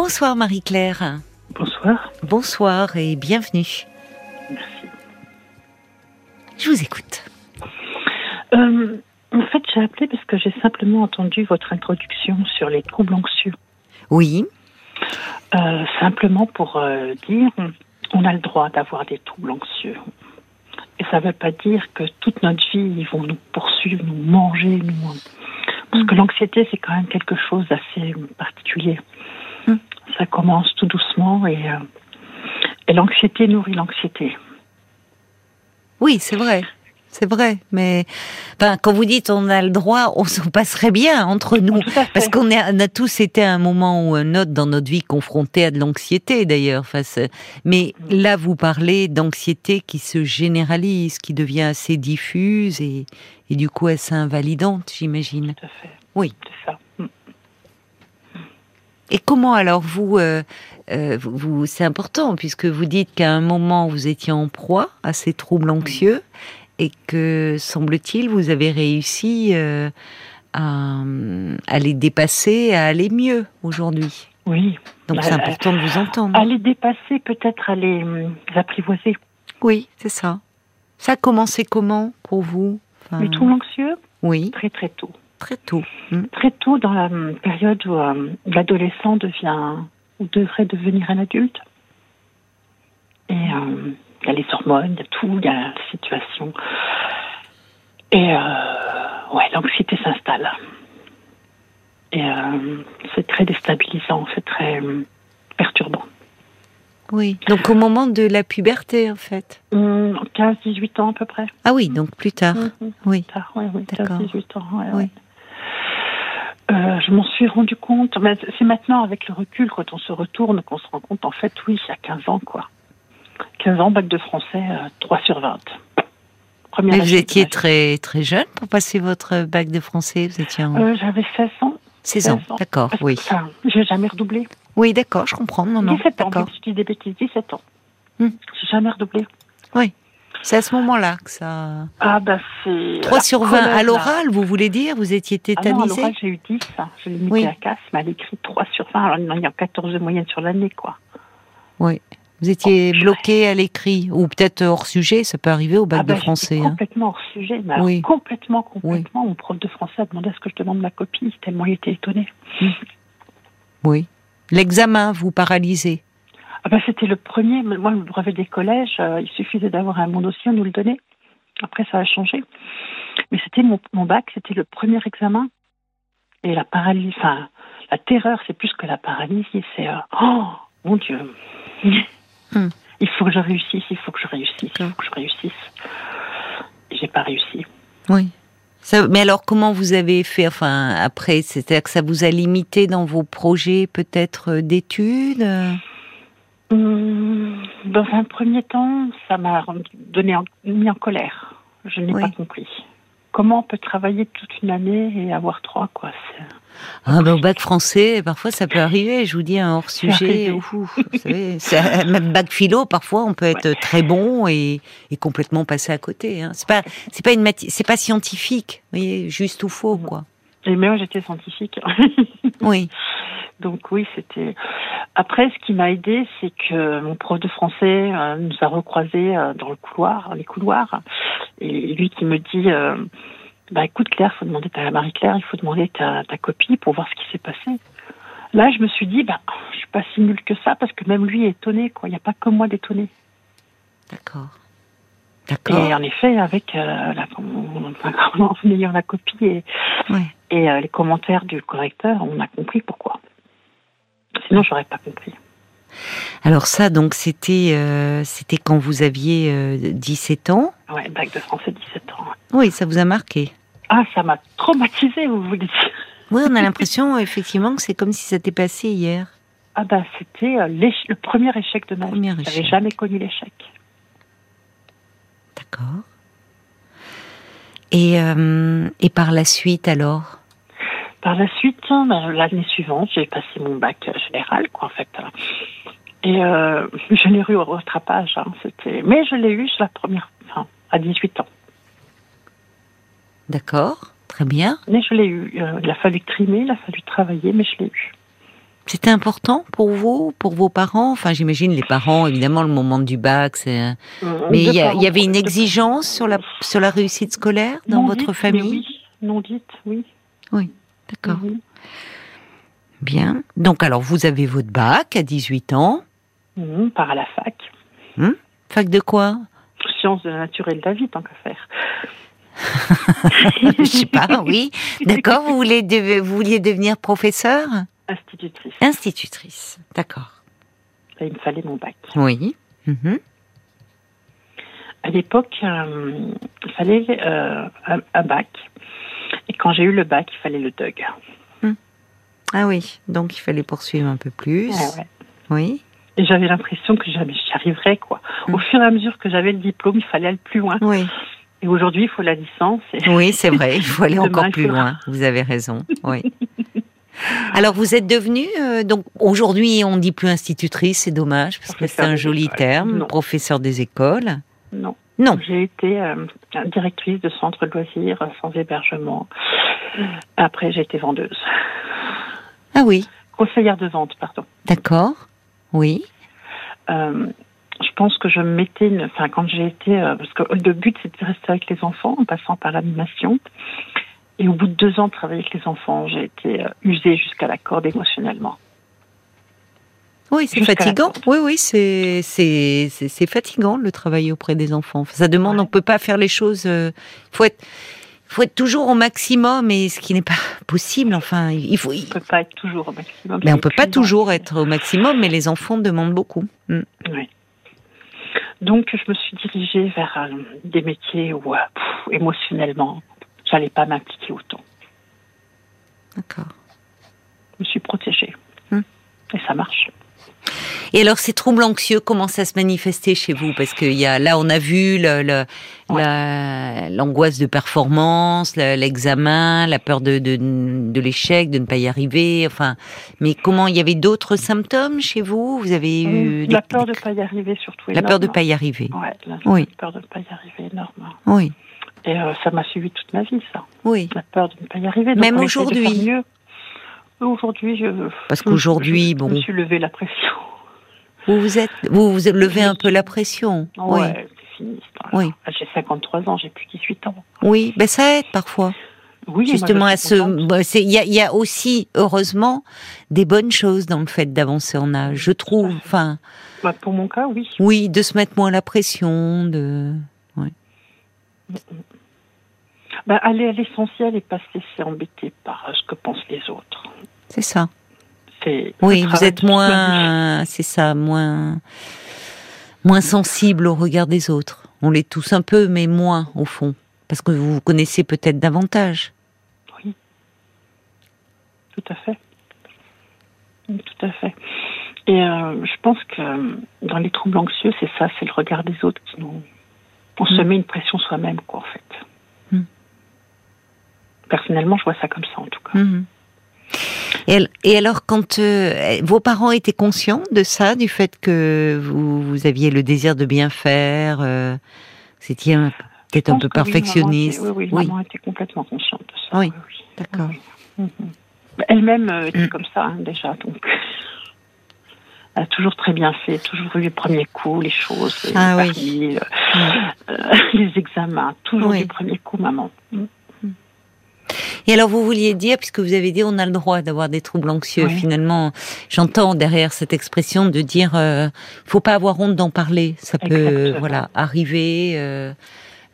Bonsoir Marie-Claire. Bonsoir. Bonsoir et bienvenue. Merci. Je vous écoute. Euh, en fait, j'ai appelé parce que j'ai simplement entendu votre introduction sur les troubles anxieux. Oui. Euh, simplement pour euh, dire, on a le droit d'avoir des troubles anxieux. Et ça ne veut pas dire que toute notre vie, ils vont nous poursuivre, nous manger, nous. Parce que l'anxiété, c'est quand même quelque chose d'assez particulier. Mm. Ça commence tout doucement et, euh, et l'anxiété nourrit l'anxiété. Oui, c'est vrai. C'est vrai, mais enfin, quand vous dites on a le droit, on se passerait bien entre nous, parce qu'on on a tous été à un moment ou un autre dans notre vie confrontés à de l'anxiété d'ailleurs. Mais là, vous parlez d'anxiété qui se généralise, qui devient assez diffuse et, et du coup assez invalidante, j'imagine. Tout à fait. Oui. C'est ça. Et comment alors vous, euh, euh, vous, vous- c'est important puisque vous dites qu'à un moment vous étiez en proie à ces troubles anxieux et que semble-t-il vous avez réussi euh, à, à les dépasser, à aller mieux aujourd'hui. Oui. Donc Bah, c'est important de vous entendre. À les dépasser, peut-être à les apprivoiser. Oui, c'est ça. Ça a commencé comment pour vous? Enfin, Les troubles anxieux, Oui, très très tôt. Très tôt. Hmm. Très tôt dans la hum, période où euh, l'adolescent devient ou devrait devenir un adulte. Et euh, il y a les hormones, il y a tout, il y a la situation. Et euh, ouais, l'anxiété s'installe. Et euh, c'est très déstabilisant, c'est très perturbant. Oui. Donc au moment de la puberté en fait. Hum, 15-18 ans à peu près. Ah oui, donc plus tard. Mhm. Oui. tard, ouais, D'accord. 15-18 ans. ouais, Oui. ouais. Euh, je m'en suis rendu compte, mais c'est maintenant avec le recul, quand on se retourne, qu'on se rend compte, en fait, oui, il y a 15 ans, quoi. 15 ans, bac de français, euh, 3 sur 20. Première Mais vous étiez très très jeune pour passer votre bac de français. Vous étiez en Euh, J'avais 16 ans. 16 ans. 16 ans. D'accord, oui. enfin, j'ai jamais redoublé. Oui, d'accord, je comprends. Non, non, 17 ans, je dis des bêtises, 17 ans. Hmm. J'ai jamais redoublé. C'est à ce moment-là que ça. Ah, bah, c'est. 3 la sur 20 à l'oral, vous voulez dire Vous étiez Ah non, à l'oral, j'ai eu 10. hein. Je l'ai mis Oui. à casse, mais à l'écrit 3 sur 20. Alors, il y a 14 de moyenne sur l'année, quoi. Oui. Vous étiez Oh, bloqué à l'écrit, ou peut-être hors sujet, ça peut arriver au bac Ah bah, de français. hein. complètement hors sujet, mais alors Oui. complètement, complètement. Mon prof de français a demandé à ce que je demande ma copie, tellement il était étonné. Oui. L'examen vous paralysait. Ah bah, c'était le premier, moi, le brevet des collèges, euh, il suffisait d'avoir un bon dossier, on nous le donnait. Après, ça a changé. Mais c'était mon, mon bac, c'était le premier examen. Et la paralysie, enfin, la terreur, c'est plus que la paralysie, c'est, euh, oh, mon Dieu. Hmm. Il faut que je réussisse, il faut que je réussisse, il faut que je réussisse. Et J'ai pas réussi. Oui. Ça- mais alors, comment vous avez fait Enfin, après, c'est-à-dire que ça vous a limité dans vos projets, peut-être euh, d'études Dans un premier temps, ça m'a donné en- mis en colère. Je n'ai Oui. pas compris. Comment on peut travailler toute une année et avoir trois, quoi? Ah ben, au bac français, parfois ça peut arriver. Je vous dis un hors sujet. ouf, vous savez, même bac philo, parfois on peut être très bon et, et complètement passer à côté. Hein. C'est pas, c'est pas une c'est pas scientifique, vous voyez, juste ou faux quoi. Et mais moi, j'étais scientifique. Oui, Donc oui, c'était. Après, ce qui m'a aidé, c'est que mon prof de français euh, nous a recroisés euh, dans le couloir, les couloirs, et lui qui me dit, euh, bah écoute Claire, faut demander ta Marie-Claire, il faut demander ta, ta copie pour voir ce qui s'est passé. Là, je me suis dit, bah je suis pas si nulle que ça, parce que même lui est étonné, quoi. Il n'y a pas que moi d'étonné. d'accord, Et en effet, avec euh, la, en, en ayant la copie et, Ouais. et euh, les commentaires du correcteur, on a compris pourquoi. Sinon, j'aurais pas compris. Alors ça, donc c'était, euh, c'était quand vous aviez euh, 17 ans? Ouais, bac de français, 17 ans. Oui, ça vous a marqué. Ah, ça m'a traumatisé, vous voulez dire? Oui, on a l'impression effectivement que c'est comme si ça s'était passé hier. Ah bah, c'était euh, le premier échec de ma vie. J'avais jamais connu l'échec. D'accord. Et, euh, et par la suite alors? Par la suite, hein, ben, l'année suivante, j'ai passé mon bac euh, général, quoi, en fait. Et euh, je l'ai eu au rattrapage. Hein, c'était... Mais je l'ai eu la première, enfin, à 18 ans. D'accord, très bien. Mais je l'ai eu. Euh, il a fallu trimer, il a fallu travailler, mais je l'ai eu. C'était important pour vous, pour vos parents? Enfin, j'imagine les parents, évidemment, le moment du bac, c'est. Mais il y, avait une exigence sur la sur la réussite scolaire dans votre famille? oui. Non dite, oui. Oui, d'accord. Bien. Donc, alors, vous avez votre bac à 18 ans. Mmh, par à la fac. Mmh. Fac de quoi? Sciences de la nature et de la vie, tant qu'à faire. Je sais pas, oui. D'accord, vous, voulez vous vouliez devenir professeur? Institutrice. Institutrice, d'accord. Il me fallait mon bac. Oui. Mhm. À l'époque, euh, il fallait euh, un, bac. Et quand j'ai eu le bac, il fallait le DUG. Hmm. Ah oui, donc il fallait poursuivre un peu plus. Ah oui. Et j'avais l'impression que j'y arriverais, quoi. Au hmm. fur et à mesure que j'avais le diplôme, il fallait aller plus loin. Oui. Et aujourd'hui, il faut la licence. Oui, c'est vrai, il faut aller encore plus loin. Vous avez raison. Oui. Alors, vous êtes devenue, euh, donc aujourd'hui, on dit plus institutrice, c'est dommage, parce que c'est un joli terme, professeur des écoles. Non. Non. J'ai été euh, directrice de centre de loisirs sans hébergement. Après, j'ai été vendeuse. Ah oui. Conseillère de vente, pardon. D'accord. Oui. Euh, je pense que je mettais, enfin quand j'ai été, euh, parce que le but c'était de rester avec les enfants en passant par l'animation. Et au bout de deux ans de travailler avec les enfants, j'ai été euh, usée jusqu'à la corde émotionnellement. Oui, c'est fatigant. Oui, oui, c'est c'est fatigant le travail auprès des enfants. Ça demande, on peut pas faire les choses. Il euh, faut être faut être toujours au maximum, et ce qui n'est pas possible. Enfin, il faut. On peut pas être toujours au maximum. Mais on peut pas toujours être au maximum, mais les enfants demandent beaucoup. Mm. Oui. Donc, je me suis dirigée vers euh, des métiers où, euh, émotionnellement, j'allais pas m'impliquer autant. D'accord. Je me suis protégée. Hmm. Et ça marche. Et alors, ces troubles anxieux, comment ça se manifestait chez vous? Parce que y a, là, on a vu l'angoisse de performance, l'examen, la peur de, de, l'échec, de ne pas y arriver. Enfin, mais comment il y avait d'autres symptômes chez vous? Vous avez eu la peur de ne pas y arriver surtout. La peur de ne pas y arriver. Ouais, la oui. peur de ne pas y arriver énorme. Oui. Et euh, ça m'a suivi toute ma vie, ça. Oui. La peur de ne pas y arriver. Même aujourd'hui. Aujourd'hui, je. Parce qu'aujourd'hui, bon. Je me suis levé la pression. Vous vous êtes, vous, vous levez un peu la pression. Ouais, oui. c'est fini. Oui. J'ai 53 ans, j'ai plus 18 ans. Oui, ben ça aide parfois. Oui, justement à ce, bah, il y, y, a aussi heureusement des bonnes choses dans le fait d'avancer en âge, je trouve. Enfin. Bah, pour mon cas, oui. Oui, de se mettre moins la pression, de. Ouais. Bah, aller à l'essentiel et pas se laisser embêter par ce que pensent les autres. C'est ça. Oui, vous êtes moins, c'est ça, moins, moins sensible au regard des autres. On l'est tous un peu, mais moins au fond, parce que vous vous connaissez peut-être davantage. Oui, tout à fait, tout à fait. Et euh, je pense que dans les troubles anxieux, c'est ça, c'est le regard des autres qui nous, on se mm. met une pression soi-même, quoi, en fait. Mm. Personnellement, je vois ça comme ça, en tout cas. Mm-hmm. Et, alors, quand euh, vos parents étaient conscients de ça, du fait que vous, aviez le désir de bien faire, euh, c'était peut-être un peu perfectionniste? Oui, oui, maman était complètement consciente de ça. Oui, d'accord. Mhm. Elle-même euh, était mm. comme ça, hein, déjà, donc. Elle a toujours très bien fait, toujours eu les premiers coups, les choses, les, ah, les examens, toujours les premiers coups, maman. Mm. Et alors, vous vouliez dire, puisque vous avez dit, on a le droit d'avoir des troubles anxieux. Finalement, j'entends derrière cette expression de dire, euh, faut pas avoir honte d'en parler. Ça peut, voilà, arriver. Euh,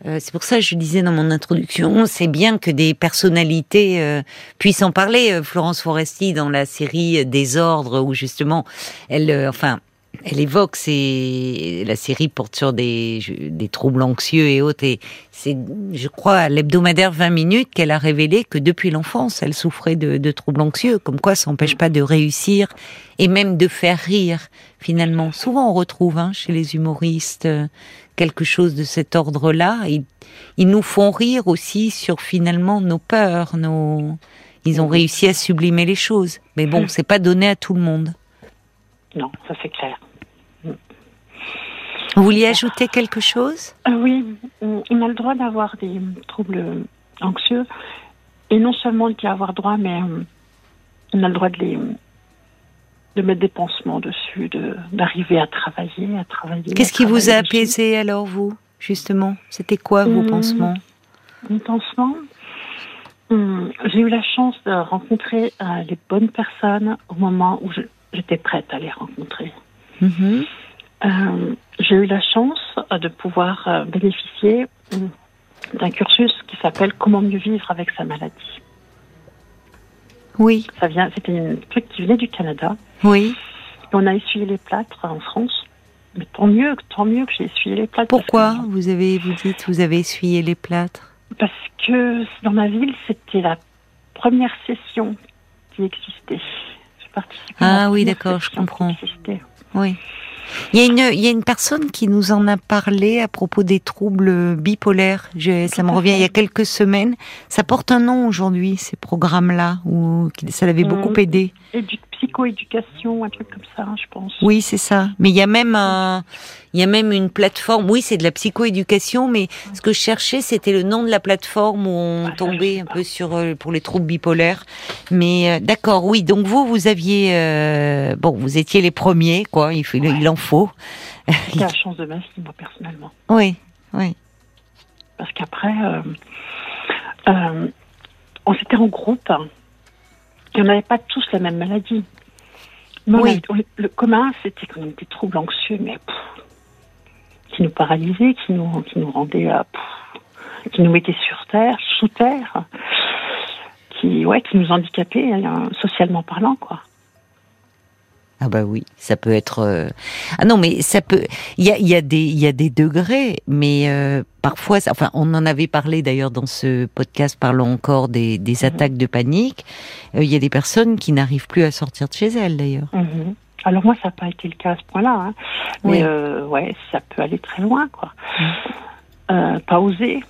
euh, c'est pour ça que je disais dans mon introduction, c'est bien que des personnalités euh, puissent en parler. Florence Foresti dans la série Désordre, où justement, elle, enfin, elle évoque, la série porte sur des, des troubles anxieux et autres. Et c'est, je crois, l'hebdomadaire 20 minutes qu'elle a révélé que depuis l'enfance, elle souffrait de, de troubles anxieux. Comme quoi, ça n'empêche pas de réussir et même de faire rire. Finalement, souvent on retrouve hein, chez les humoristes euh, quelque chose de cet ordre-là. Ils, ils nous font rire aussi sur finalement nos peurs, nos. Ils ont réussi à sublimer les choses. Mais bon, c'est pas donné à tout le monde. Non, ça c'est clair. Vous vouliez ajouter quelque chose? Euh, Oui, on a le droit d'avoir des troubles anxieux. Et non seulement d'y avoir droit, mais euh, on a le droit de les, de mettre des pansements dessus, de d'arriver à travailler, à travailler. Qu'est-ce qui vous a dessus. apaisé alors, vous, justement? C'était quoi vos Hum, pansements? Mon pansement, hum, j'ai eu la chance de rencontrer euh, les bonnes personnes au moment où j'étais prête à les rencontrer. Mhm. Euh, j'ai eu la chance euh, de pouvoir euh, bénéficier d'un cursus qui s'appelle Comment mieux vivre avec sa maladie. Oui, Ça vient, c'était un truc qui venait du Canada. oui. Et on a essuyé les plâtres en France. Mais tant mieux, tant mieux que j'ai essuyé les plâtres. Pourquoi vous avez, vous dites, vous avez essuyé les plâtres? Parce que dans ma ville, c'était la première session qui existait. J'ai participé à la Ah oui, d'accord, je comprends. qui existait. Oui. Il y, a une, il y a une personne qui nous en a parlé à propos des troubles bipolaires. Je, ça me revient il y a quelques semaines. Ça porte un nom aujourd'hui, ces programmes-là, où ça l'avait beaucoup Mhm. aidé. Psychoéducation, un truc comme ça, je pense. Oui, c'est ça. Mais il y a même un, il y a même une plateforme. Oui, c'est de la psychoéducation, mais ce que je cherchais, c'était le nom de la plateforme où on Ah, je tombait un peu sur euh, pour les troubles bipolaires. Mais euh, d'accord, oui. Donc vous, vous aviez, euh, bon, vous étiez les premiers, quoi. Il, faut, il en faut. C'était la chance de ma vie, moi, personnellement. Oui, oui. Parce qu'après, euh, on s'était en groupe hein, et on n'avait pas tous la même maladie. Mais on Oui. avait- on- le commun, c'était qu'on était troubles anxieux, mais pff, qui nous paralysaient, qui nous, qui nous rendaient, euh, pff, qui nous mettaient sur terre, sous terre, qui, ouais, qui nous handicapaient, hein, socialement parlant, quoi. Ah bah oui, ça peut être. euh, Ah non, mais ça peut. Il y a, il y a des, il y a des degrés, mais euh, parfois, ça- enfin, on en avait parlé d'ailleurs dans ce podcast parlant encore des, des Mhm. attaques de panique. Euh, Il y a des personnes qui n'arrivent plus à sortir de chez elles d'ailleurs. Mhm. Alors moi, ça n'a pas été le cas à ce point-là, hein. Oui. mais euh, ouais, ça peut aller très loin, quoi. Euh, pas oser,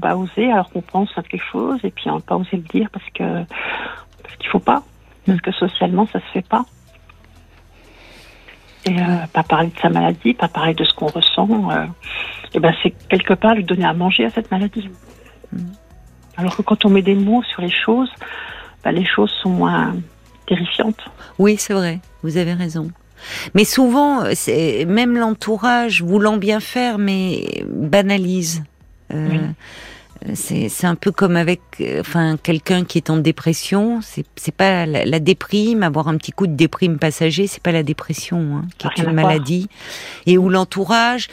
pas oser, alors qu'on pense à quelque chose et puis on pas oser le dire parce que parce qu'il faut pas, parce que socialement ça se fait pas. Et euh, pas parler de sa maladie, pas parler de ce qu'on ressent, euh, et ben c'est quelque part lui donner à manger à cette maladie. Mm. Alors que quand on met des mots sur les choses, ben, les choses sont moins terrifiantes. Oui, c'est vrai. Vous avez raison. Mais souvent, c'est même l'entourage voulant bien faire, mais banalise. Euh, Oui. C'est c'est un peu comme avec, euh, enfin, quelqu'un qui est en dépression. C'est c'est pas la, la déprime, avoir un petit coup de déprime passager, c'est pas la dépression, hein, qui est une voir. maladie, et où l'entourage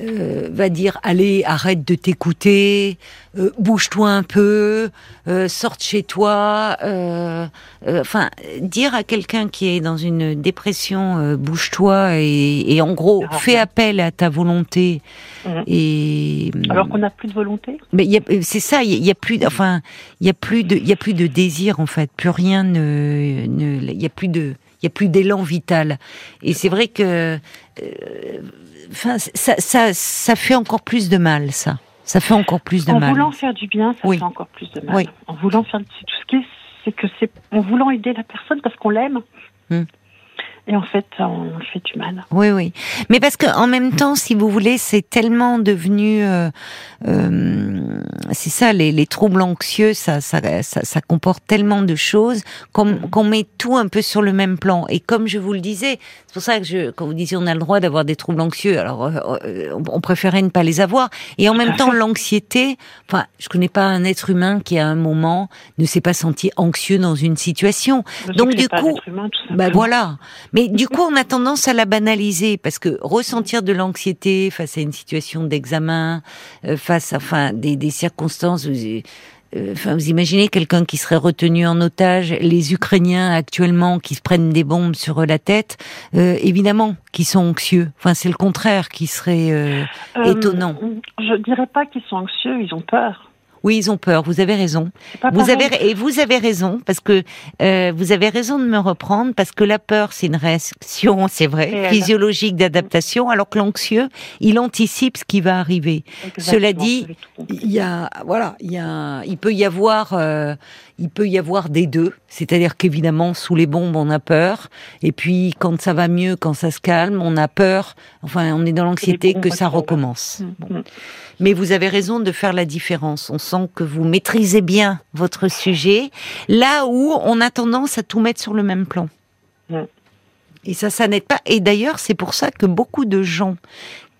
euh, va dire allez arrête de t'écouter, euh, bouge-toi un peu, euh, sors de chez toi. euh, euh, Enfin, dire à quelqu'un qui est dans une dépression euh, bouge-toi et, et en gros Ah, fais ouais. appel à ta volonté Mhm. et Alors qu'on n'a plus de volonté? mais c'est ça, il y, y a plus, de- enfin, il y a plus de, il y a plus de désir en fait, plus rien ne il y a plus de, il y a plus d'élan vital. Et c'est vrai que, euh, ça, ça, ça fait encore plus de mal, ça. Ça fait encore plus de en mal. voulant faire du bien, ça Oui. fait encore plus de mal. Oui. En voulant faire c'est tout ce qui est, c'est que c'est en voulant aider la personne parce qu'on l'aime. Hmm. Et en fait, on fait du mal. Oui, oui. Mais parce que en même temps, si vous voulez, c'est tellement devenu, euh, euh, c'est ça, les, les troubles anxieux, ça, ça, ça, ça comporte tellement de choses qu'on qu'on met tout un peu sur le même plan. Et comme je vous le disais, c'est pour ça que je, quand vous disiez on a le droit d'avoir des troubles anxieux, alors euh, euh, on, préférait ne pas les avoir. Et en même temps, l'anxiété, enfin, je connais pas un être humain qui à un moment ne s'est pas senti anxieux dans une situation. Je Donc, du coup, tout Bah voilà. Mais du coup, on a tendance à la banaliser parce que ressentir de l'anxiété face à une situation d'examen, euh, face à enfin des, des circonstances. Vous, euh, enfin, vous imaginez quelqu'un qui serait retenu en otage, les Ukrainiens actuellement qui se prennent des bombes sur la tête, euh, évidemment, qui sont anxieux. Enfin, c'est le contraire qui serait euh, Euh, étonnant. Je dirais pas qu'ils sont anxieux, ils ont peur. Oui, ils ont peur. Vous avez raison. Vous avez et vous avez raison parce que euh, vous avez raison de me reprendre parce que la peur c'est une réaction, c'est vrai, physiologique d'adaptation, alors que l'anxieux il anticipe ce qui va arriver. Exactement, Cela dit. Il y a voilà, il y a, il peut y avoir, euh, il peut y avoir des deux. C'est-à-dire qu'évidemment sous les bombes on a peur et puis quand ça va mieux, quand ça se calme, on a peur. Enfin, on est dans l'anxiété que ça recommence. Mm, Bon. mm. Mais vous avez raison de faire la différence. On sent que vous maîtrisez bien votre sujet, là où on a tendance à tout mettre sur le même plan. Et ça, ça n'aide pas. Et d'ailleurs, c'est pour ça que beaucoup de gens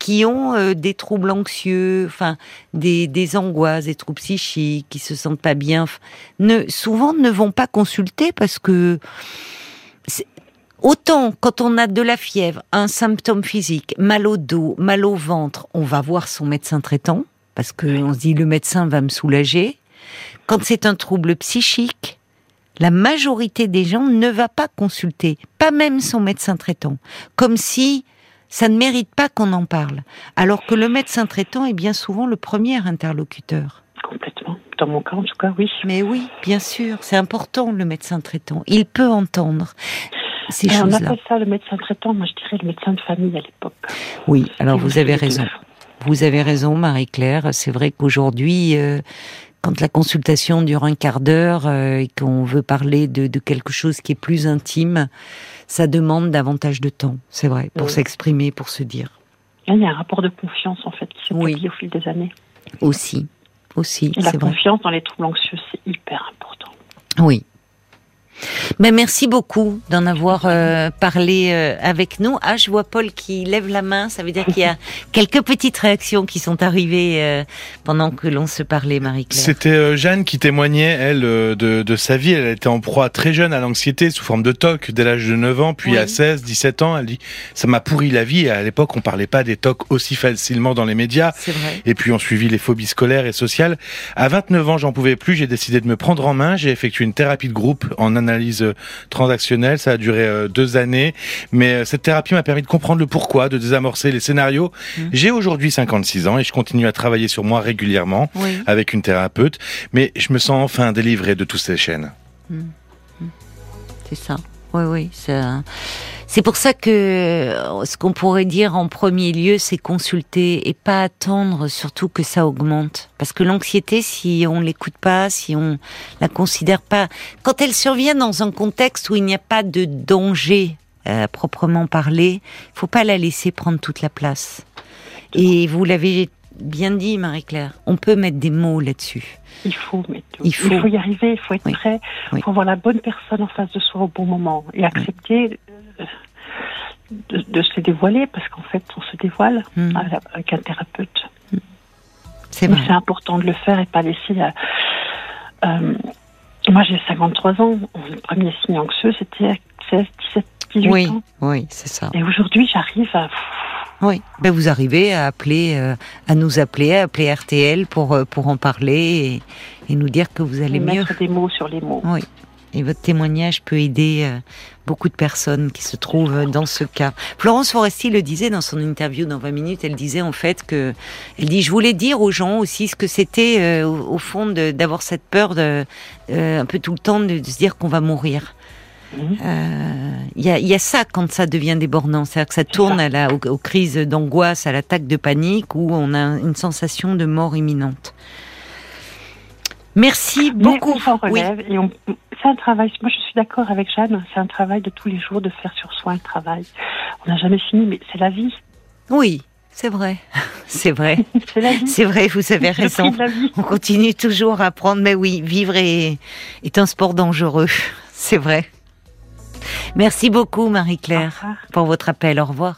qui ont euh, des troubles anxieux, enfin des, des angoisses, des troubles psychiques, qui se sentent pas bien, ne, souvent ne vont pas consulter parce que autant quand on a de la fièvre, un symptôme physique, mal au dos, mal au ventre, on va voir son médecin traitant parce que on se dit le médecin va me soulager. Quand c'est un trouble psychique, la majorité des gens ne va pas consulter, pas même son médecin traitant, comme si ça ne mérite pas qu'on en parle, alors que le médecin traitant est bien souvent le premier interlocuteur. Complètement. Dans mon cas, en tout cas, oui. Mais oui, bien sûr, c'est important le médecin traitant. Il peut entendre ces. On appelle ça le médecin traitant. Moi, je dirais le médecin de famille à l'époque. Oui, alors vous avez raison. Vous avez raison, Marie-Claire. C'est vrai qu'aujourd'hui, euh, quand la consultation dure un quart d'heure euh, et qu'on veut parler de, de, quelque chose qui est plus intime, ça demande davantage de temps, c'est vrai, pour s'exprimer, pour se dire. Il y a un rapport de confiance en fait qui s'établit oui. au fil des années. Aussi, aussi. la confiance dans les troubles anxieux, c'est hyper important. Oui, mais merci beaucoup d'en avoir euh, parlé euh, avec nous. Ah, je vois Paul qui lève la main. Ça veut dire qu'il y a quelques petites réactions qui sont arrivées euh, pendant que l'on se parlait, Marie-Claire. C'était Jeanne qui témoignait, elle, de, de, sa vie. Elle était en proie très jeune à l'anxiété sous forme de TOC dès l'âge de 9 ans, puis oui. à 16, 17 ans. Elle dit, ça m'a pourri la vie. Et à l'époque, on parlait pas des TOC aussi facilement dans les médias. C'est vrai. Et puis, on suivit les phobies scolaires et sociales. À 29 ans, j'en pouvais plus. J'ai décidé de me prendre en main. J'ai effectué une thérapie de groupe en analyse transactionnelle. Ça a duré euh, deux années, mais euh, cette thérapie m'a permis de comprendre le pourquoi, de désamorcer les scénarios. Mmh. J'ai aujourd'hui 56 ans et je continue à travailler sur moi régulièrement oui. avec une thérapeute, mais je me sens enfin délivré de toutes ces chaînes. Mmh. Mmh. C'est ça. Oui, oui, ça. C'est pour ça que ce qu'on pourrait dire en premier lieu, c'est consulter et pas attendre surtout que ça augmente. Parce que l'anxiété, si on l'écoute pas, si on la considère pas, quand elle survient dans un contexte où il n'y a pas de danger euh, proprement parlé, faut pas la laisser prendre toute la place. Et vous l'avez bien dit, Marie-Claire, on peut mettre des mots là-dessus. Il faut, mettre, il, faut. il faut y arriver, il faut être Oui. prêt, il Oui. faut avoir la bonne personne en face de soi au bon moment et accepter euh, de, de se dévoiler parce qu'en fait, on se dévoile Mm. avec un thérapeute. C'est Mais vrai. c'est important de le faire et pas laisser. euh, euh, moi, j'ai 53 ans. Le premier signe anxieux, c'était à 16, 17, 18 Oui, ans. oui, c'est ça. Et aujourd'hui, j'arrive à. Oui. Ben vous arrivez à appeler, euh, à nous appeler, à appeler RTL pour euh, pour en parler et, et nous dire que vous allez mieux. mettre des mots sur les mots. Oui. Et votre témoignage peut aider euh, beaucoup de personnes qui se trouvent dans ce cas. Florence Foresti le disait dans son interview dans 20 minutes. Elle disait en fait que, elle dit, je voulais dire aux gens aussi ce que c'était au, au fond d'avoir cette peur de, un peu tout le temps de, de se dire qu'on va mourir. Euh, Il y, a, il y a ça quand ça devient débordant, c'est-à-dire que ça tourne à la, aux, aux crises d'angoisse, à l'attaque de panique, où on a une sensation de mort imminente. Merci Mais beaucoup. on s'en Oui. relève et on. C'est un travail. Moi, je suis d'accord avec Jeanne. C'est un travail de tous les jours de faire sur soi un travail. On n'a jamais fini, mais c'est la vie. Oui, c'est vrai. C'est vrai. C'est la vie. C'est vrai, vous avez raison. On continue toujours à apprendre, mais oui, vivre est, est un sport dangereux. C'est vrai. Merci beaucoup, Au Marie-Claire, pour votre appel. Au revoir.